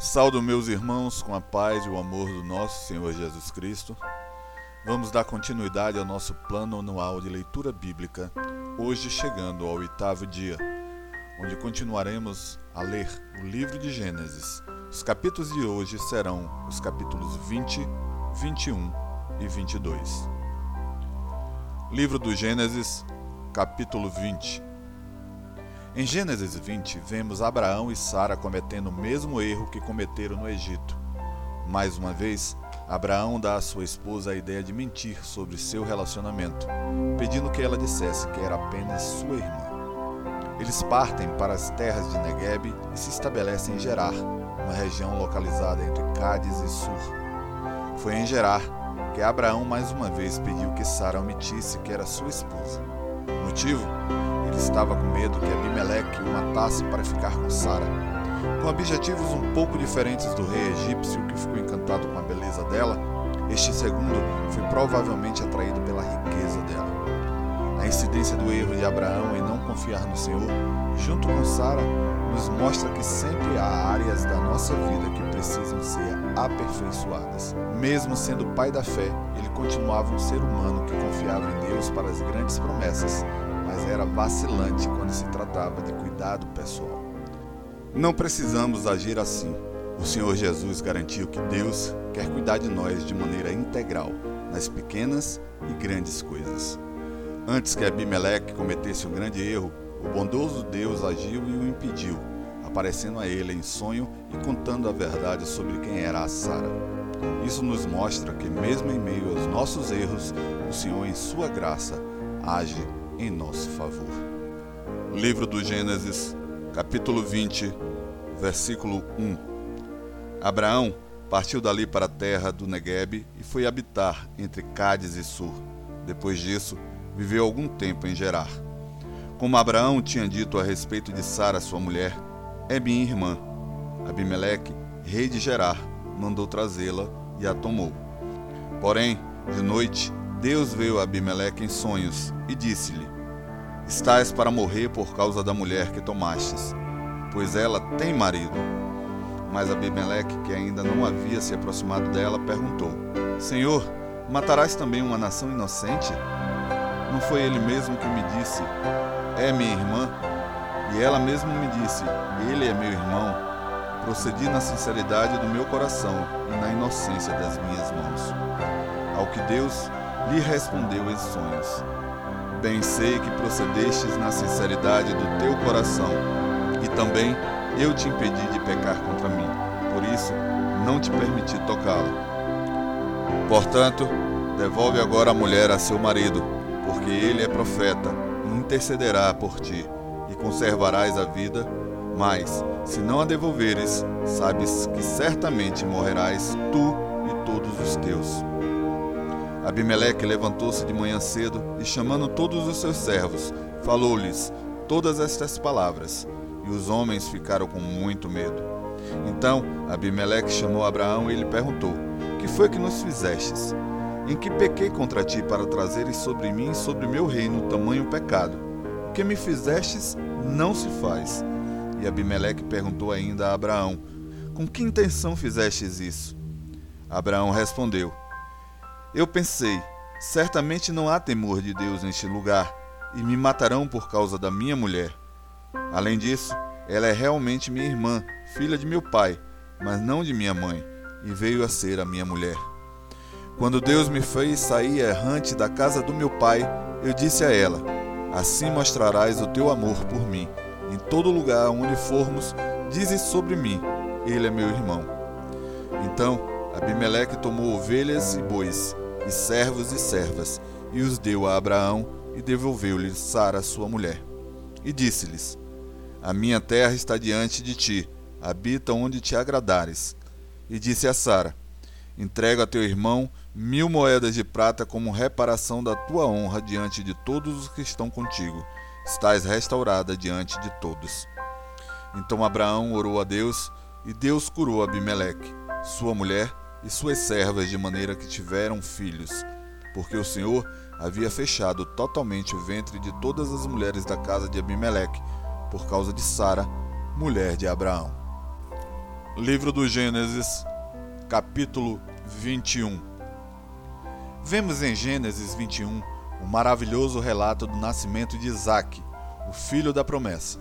Saldo meus irmãos com a paz e o amor do nosso Senhor Jesus Cristo. Vamos dar continuidade ao nosso plano anual de leitura bíblica, hoje chegando ao oitavo dia, onde continuaremos a ler o livro de Gênesis. Os capítulos de hoje serão os capítulos 20, 21 e 22. Livro do Gênesis, capítulo 20. Em Gênesis 20, vemos Abraão e Sara cometendo o mesmo erro que cometeram no Egito. Mais uma vez, Abraão dá à sua esposa a ideia de mentir sobre seu relacionamento, pedindo que ela dissesse que era apenas sua irmã. Eles partem para as terras de Negueb e se estabelecem em Gerar, uma região localizada entre Cádiz e Sur. Foi em Gerar que Abraão mais uma vez pediu que Sara omitisse que era sua esposa. Motivo? Ele estava com medo que Abimeleque o matasse para ficar com Sara. Com objetivos um pouco diferentes do rei egípcio que ficou encantado com a beleza dela, este segundo foi provavelmente atraído pela riqueza dela. A incidência do erro de Abraão em não confiar no Senhor, junto com Sara, nos mostra que sempre há áreas da nossa vida que precisam ser aperfeiçoadas. Mesmo sendo pai da fé, ele continuava um ser humano que confiava em Deus para as grandes promessas, mas era vacilante quando se tratava de cuidado pessoal. Não precisamos agir assim. O Senhor Jesus garantiu que Deus quer cuidar de nós de maneira integral, nas pequenas e grandes coisas. Antes que Abimeleque cometesse um grande erro, o bondoso Deus agiu e o impediu, aparecendo a ele em sonho e contando a verdade sobre quem era a Sara. Isso nos mostra que, mesmo em meio aos nossos erros, o Senhor, em sua graça, age em nosso favor. Livro do Gênesis, capítulo 20, versículo 1. Abraão partiu dali para a terra do Negueb e foi habitar entre Cádiz e Sur. Depois disso, viveu algum tempo em Gerar. Como Abraão tinha dito a respeito de Sara, sua mulher, é minha irmã. Abimeleque, rei de Gerar, mandou trazê-la e a tomou. Porém, de noite, Deus veio a Abimeleque em sonhos e disse-lhe: Estás para morrer por causa da mulher que tomastes, pois ela tem marido. Mas Abimeleque, que ainda não havia se aproximado dela, perguntou: Senhor, matarás também uma nação inocente? Não foi ele mesmo que me disse: É minha irmã? E ela mesma me disse: Ele é meu irmão. Procedi na sinceridade do meu coração e na inocência das minhas mãos. Ao que Deus lhe respondeu em sonhos: Bem sei que procedestes na sinceridade do teu coração, e também eu te impedi de pecar contra mim. Por isso, não te permiti tocá-la. Portanto, devolve agora a mulher a seu marido, porque ele é profeta, e intercederá por ti, conservarás a vida. Mas, se não a devolveres, sabes que certamente morrerás tu e todos os teus. Abimeleque levantou-se de manhã cedo e, chamando todos os seus servos, falou-lhes todas estas palavras. E os homens ficaram com muito medo. Então Abimeleque chamou Abraão e lhe perguntou: Que foi que nos fizestes? Em que pequei contra ti para trazeres sobre mim e sobre meu reino tamanho pecado? O que me fizestes não se faz. E Abimeleque perguntou ainda a Abraão: Com que intenção fizestes isso? Abraão respondeu: eu pensei: certamente não há temor de Deus neste lugar, e me matarão por causa da minha mulher. Além disso, ela é realmente minha irmã, filha de meu pai, mas não de minha mãe, e veio a ser a minha mulher. Quando Deus me fez sair errante da casa do meu pai, eu disse a ela: Assim mostrarás o teu amor por mim. Em todo lugar onde formos, dizes sobre mim: Ele é meu irmão. Então Abimeleque tomou ovelhas e bois, e servos e servas, e os deu a Abraão, e devolveu-lhe Sara, sua mulher. E disse-lhes: A minha terra está diante de ti, habita onde te agradares. E disse a Sara: Entrego a teu irmão mil moedas de prata como reparação da tua honra diante de todos os que estão contigo. Estás restaurada diante de todos. Então Abraão orou a Deus, e Deus curou Abimeleque, sua mulher e suas servas de maneira que tiveram filhos, porque o Senhor havia fechado totalmente o ventre de todas as mulheres da casa de Abimeleque, por causa de Sara, mulher de Abraão. Livro do Gênesis, capítulo 21. Vemos em Gênesis 21 o maravilhoso relato do nascimento de Isaac, o filho da promessa.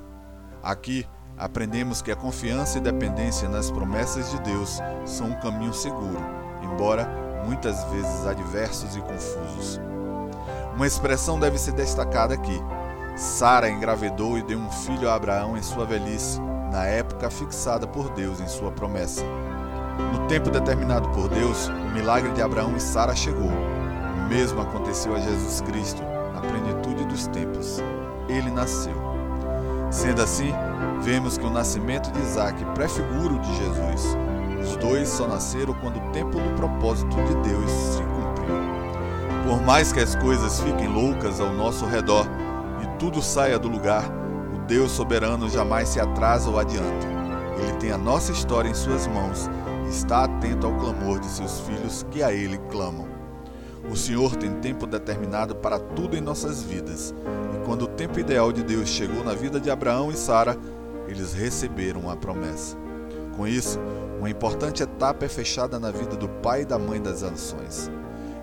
Aqui aprendemos que a confiança e dependência nas promessas de Deus são um caminho seguro, embora muitas vezes adversos e confusos. Uma expressão deve ser destacada aqui. Sara engravidou e deu um filho a Abraão em sua velhice, na época fixada por Deus em sua promessa. No tempo determinado por Deus, o milagre de Abraão e Sara chegou. O mesmo aconteceu a Jesus Cristo, na plenitude dos tempos. Ele nasceu. Sendo assim, vemos que o nascimento de Isaac prefigura o de Jesus. Os dois só nasceram quando o tempo do propósito de Deus se cumpriu. Por mais que as coisas fiquem loucas ao nosso redor e tudo saia do lugar, Deus soberano jamais se atrasa ou adianta. Ele tem a nossa história em suas mãos e está atento ao clamor de seus filhos que a Ele clamam. O Senhor tem tempo determinado para tudo em nossas vidas, e quando o tempo ideal de Deus chegou na vida de Abraão e Sara, eles receberam a promessa. Com isso, uma importante etapa é fechada na vida do pai e da mãe das nações.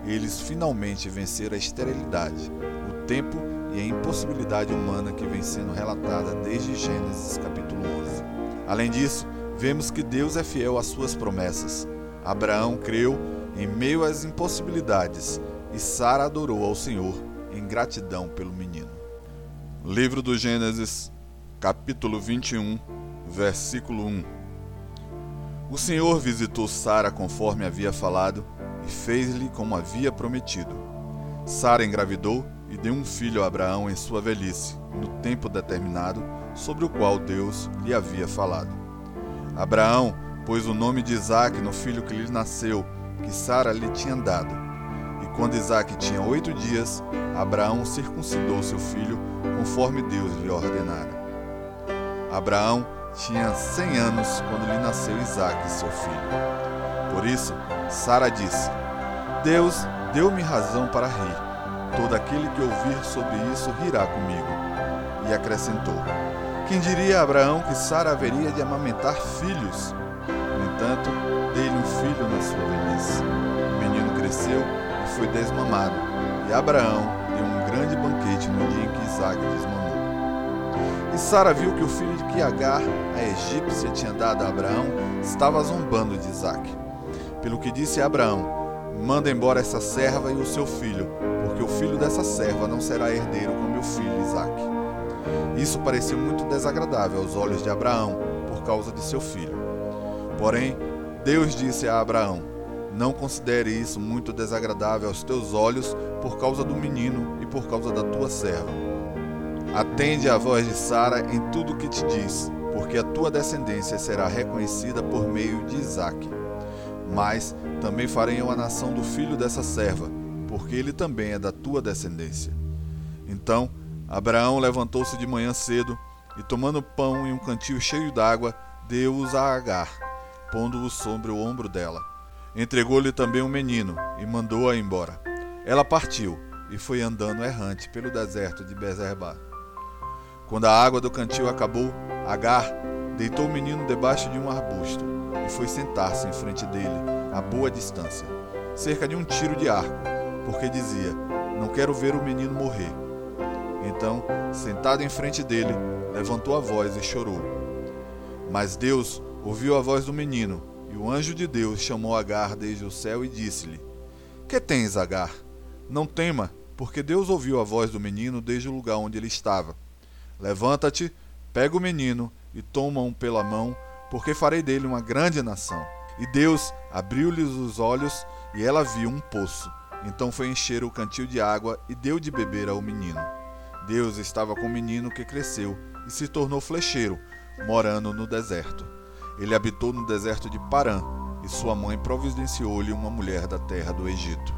Eles finalmente venceram a esterilidade, o tempo e a impossibilidade humana que vem sendo relatada desde Gênesis capítulo 11. Além disso, vemos que Deus é fiel às suas promessas. Abraão creu em meio às impossibilidades e Sara adorou ao Senhor em gratidão pelo menino. Livro do Gênesis, capítulo 21, versículo 1. O Senhor visitou Sara conforme havia falado e fez-lhe como havia prometido. Sara engravidou e deu um filho a Abraão em sua velhice, no tempo determinado, sobre o qual Deus lhe havia falado. Abraão pôs o nome de Isaque no filho que lhe nasceu, que Sara lhe tinha dado. E quando Isaque tinha oito dias, Abraão circuncidou seu filho, conforme Deus lhe ordenara. Abraão tinha cem anos quando lhe nasceu Isaque, seu filho. Por isso, Sara disse: Deus deu-me razão para rir Todo aquele que ouvir sobre isso rirá comigo. E acrescentou: Quem diria a Abraão que Sara haveria de amamentar filhos? No entanto, dei-lhe um filho na sua velhice. O menino cresceu e foi desmamado, e Abraão deu um grande banquete no dia em que Isaac desmamou. E Sara viu que o filho de que Agar, a egípcia, tinha dado a Abraão, estava zombando de Isaac. Pelo que disse Abraão: Manda embora essa serva e o seu filho, porque o filho dessa serva não será herdeiro com meu filho Isaque. Isso pareceu muito desagradável aos olhos de Abraão, por causa de seu filho. Porém, Deus disse a Abraão: Não considere isso muito desagradável aos teus olhos por causa do menino e por causa da tua serva. Atende à voz de Sara em tudo o que te diz, porque a tua descendência será reconhecida por meio de Isaque. Mas também farei uma nação do filho dessa serva, porque ele também é da tua descendência. Então Abraão levantou-se de manhã cedo e, tomando pão e um cantil cheio d'água, deu-os a Agar, pondo-os sobre o ombro dela. Entregou-lhe também um menino e mandou-a embora. Ela partiu e foi andando errante pelo deserto de Bezerba. Quando a água do cantil acabou, Agar deitou o menino debaixo de um arbusto e foi sentar-se em frente dele, a boa distância, cerca de um tiro de arco, porque dizia: Não quero ver o menino morrer. Então, sentado em frente dele, levantou a voz e chorou. Mas Deus ouviu a voz do menino, e o anjo de Deus chamou Agar desde o céu e disse-lhe: Que tens, Agar? Não tema, porque Deus ouviu a voz do menino desde o lugar onde ele estava. Levanta-te, pega o menino e toma-o pela mão porque farei dele uma grande nação. E Deus abriu-lhes os olhos, e ela viu um poço. Então foi encher o cantil de água e deu de beber ao menino. Deus estava com o menino que cresceu e se tornou flecheiro, morando no deserto. Ele habitou no deserto de Parã, e sua mãe providenciou-lhe uma mulher da terra do Egito.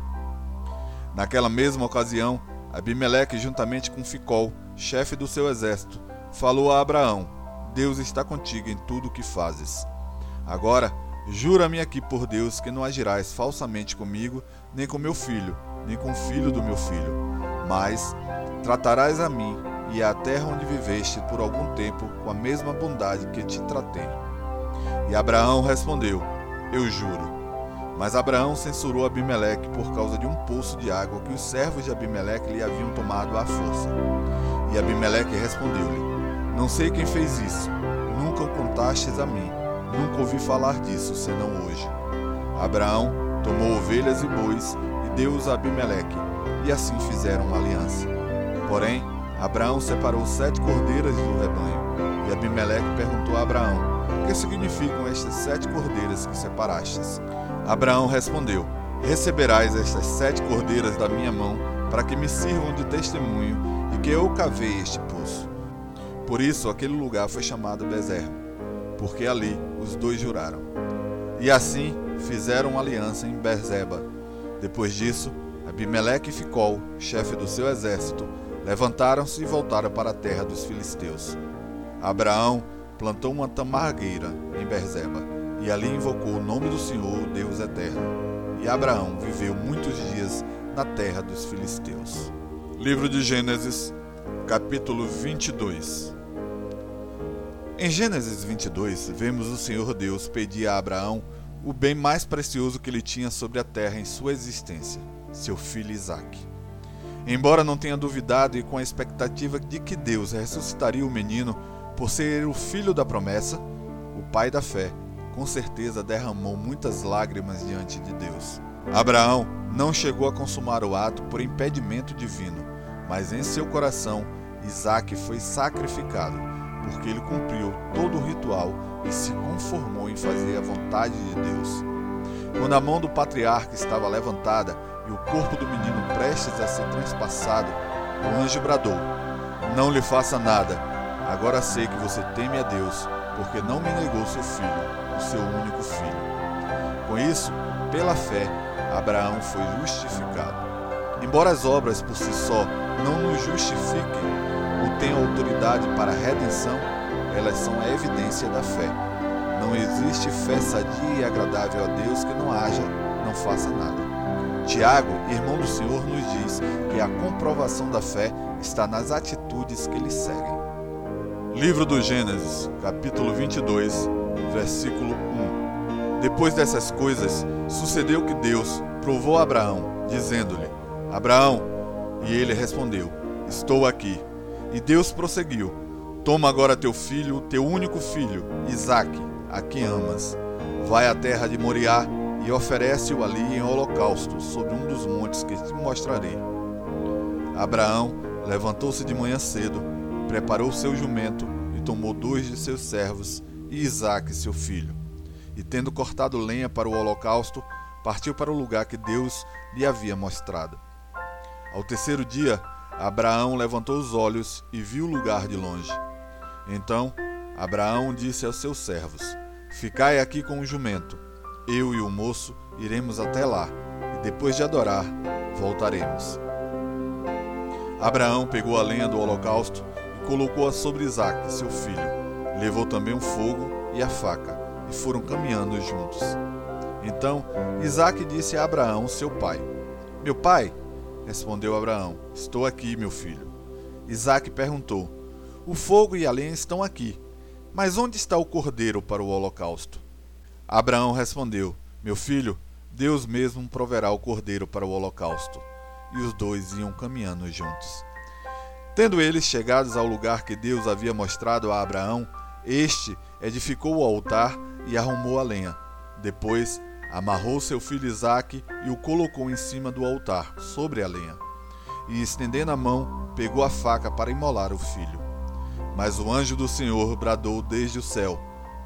Naquela mesma ocasião, Abimeleque, juntamente com Ficol, chefe do seu exército, falou a Abraão: Deus está contigo em tudo o que fazes. Agora, jura-me aqui por Deus que não agirás falsamente comigo, nem com meu filho, nem com o filho do meu filho, mas tratarás a mim e à terra onde viveste por algum tempo com a mesma bondade que te tratei. E Abraão respondeu: Eu juro. Mas Abraão censurou Abimeleque por causa de um poço de água que os servos de Abimeleque lhe haviam tomado à força. E Abimeleque respondeu-lhe: Não sei quem fez isso. Nunca o contastes a mim. Nunca ouvi falar disso, senão hoje. Abraão tomou ovelhas e bois e deu-os a Abimeleque, e assim fizeram uma aliança. Porém, Abraão separou sete cordeiras do rebanho, e Abimeleque perguntou a Abraão: O que significam estas sete cordeiras que separastes? Abraão respondeu: Receberás estas sete cordeiras da minha mão, para que me sirvam de testemunho de que eu cavei este poço. Por isso aquele lugar foi chamado Bezer, porque ali os dois juraram. E assim fizeram aliança em Berzeba. Depois disso, Abimeleque e Ficol, chefe do seu exército, levantaram-se e voltaram para a terra dos filisteus. Abraão plantou uma tamargueira em Berzeba e ali invocou o nome do Senhor, Deus eterno. E Abraão viveu muitos dias na terra dos filisteus. Livro de Gênesis, capítulo 22. Em Gênesis 22, vemos o Senhor Deus pedir a Abraão o bem mais precioso que ele tinha sobre a terra em sua existência, seu filho Isaque. Embora não tenha duvidado e com a expectativa de que Deus ressuscitaria o menino por ser o filho da promessa, o pai da fé com certeza derramou muitas lágrimas diante de Deus. Abraão não chegou a consumar o ato por impedimento divino, mas em seu coração Isaac foi sacrificado, porque ele cumpriu todo o ritual e se conformou em fazer a vontade de Deus. Quando a mão do patriarca estava levantada e o corpo do menino prestes a ser transpassado, o anjo bradou: Não lhe faça nada. Agora sei que você teme a Deus, porque não me negou seu filho o seu único filho. Com isso, pela fé, Abraão foi justificado. Embora as obras por si só não nos justifiquem ou tenham autoridade para a redenção, elas são a evidência da fé. Não existe fé sadia e agradável a Deus que não haja, não faça nada. Tiago, irmão do Senhor, nos diz que a comprovação da fé está nas atitudes que lhe seguem. Livro do Gênesis, capítulo 22, versículo 1. Depois dessas coisas, sucedeu que Deus provou Abraão, dizendo-lhe: Abraão, e ele respondeu: Estou aqui. E Deus prosseguiu: Toma agora teu filho, teu único filho, Isaque, a quem amas. Vai à terra de Moriá e oferece-o ali em holocausto sobre um dos montes que te mostrarei. Abraão levantou-se de manhã cedo, preparou seu jumento e tomou dois de seus servos e Isaque, seu filho. E tendo cortado lenha para o holocausto, partiu para o lugar que Deus lhe havia mostrado. Ao terceiro dia, Abraão levantou os olhos e viu o lugar de longe. Então, Abraão disse aos seus servos: Ficai aqui com o jumento. Eu e o moço iremos até lá, e depois de adorar, voltaremos. Abraão pegou a lenha do holocausto colocou-a sobre Isaque, seu filho Levou também o fogo e a faca, e foram caminhando juntos. Então Isaac disse a Abraão, seu pai: Meu pai? Respondeu Abraão: Estou aqui, meu filho. Isaac perguntou: O fogo e a lenha estão aqui, mas onde está o cordeiro para o holocausto? Abraão respondeu: Meu filho, Deus mesmo proverá o cordeiro para o holocausto. E os dois iam caminhando juntos. Tendo eles chegados ao lugar que Deus havia mostrado a Abraão, este edificou o altar e arrumou a lenha. Depois amarrou seu filho Isaque e o colocou em cima do altar, sobre a lenha. E estendendo a mão, pegou a faca para imolar o filho. Mas o anjo do Senhor bradou desde o céu: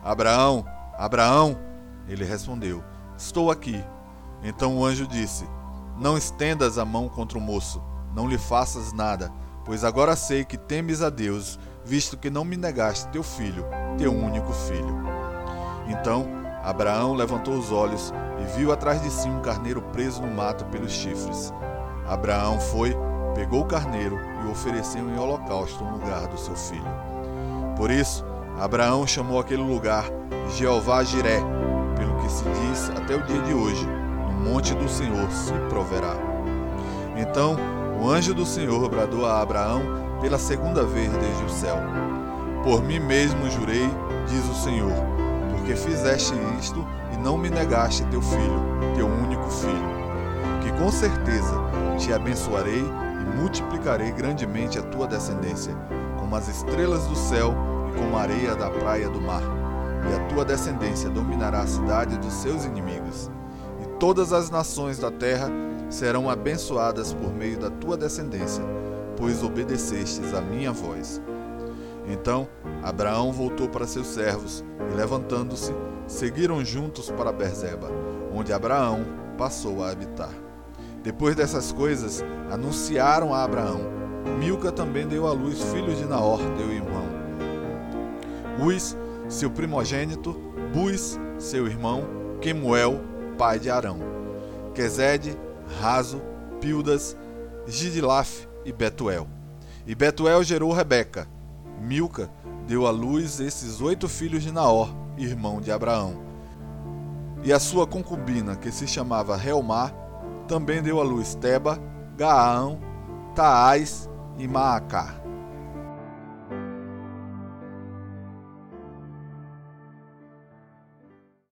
Abraão, Abraão! Ele respondeu: Estou aqui. Então o anjo disse: Não estendas a mão contra o moço, não lhe faças nada, pois agora sei que temes a Deus visto que não me negaste teu filho, teu único filho. Então Abraão levantou os olhos e viu atrás de si um carneiro preso no mato pelos chifres. Abraão foi, pegou o carneiro e o ofereceu em holocausto no lugar do seu filho. Por isso, Abraão chamou aquele lugar Jeová Jiré, pelo que se diz até o dia de hoje: no monte do Senhor se proverá. Então o anjo do Senhor bradou a Abraão pela segunda vez desde o céu. Por mim mesmo jurei, diz o Senhor, porque fizeste isto e não me negaste teu filho, teu único filho. Que com certeza te abençoarei e multiplicarei grandemente a tua descendência, como as estrelas do céu e como a areia da praia do mar. E a tua descendência dominará a cidade dos seus inimigos. Todas as nações da terra serão abençoadas por meio da tua descendência, pois obedecestes a minha voz. Então Abraão voltou para seus servos e, levantando-se, seguiram juntos para Berzeba, onde Abraão passou a habitar. Depois dessas coisas, anunciaram a Abraão. Milca também deu à luz filhos de Naor, teu irmão. Uz, seu primogênito, Bus, seu irmão, Quemuel, pai de Arão. Quezede, Raso, Pildas, Gidilaf e Betuel. E Betuel gerou Rebeca. Milca deu à luz esses oito filhos de Naor, irmão de Abraão. E a sua concubina, que se chamava Reumá, também deu à luz Teba, Gaão, Taás e Maacá.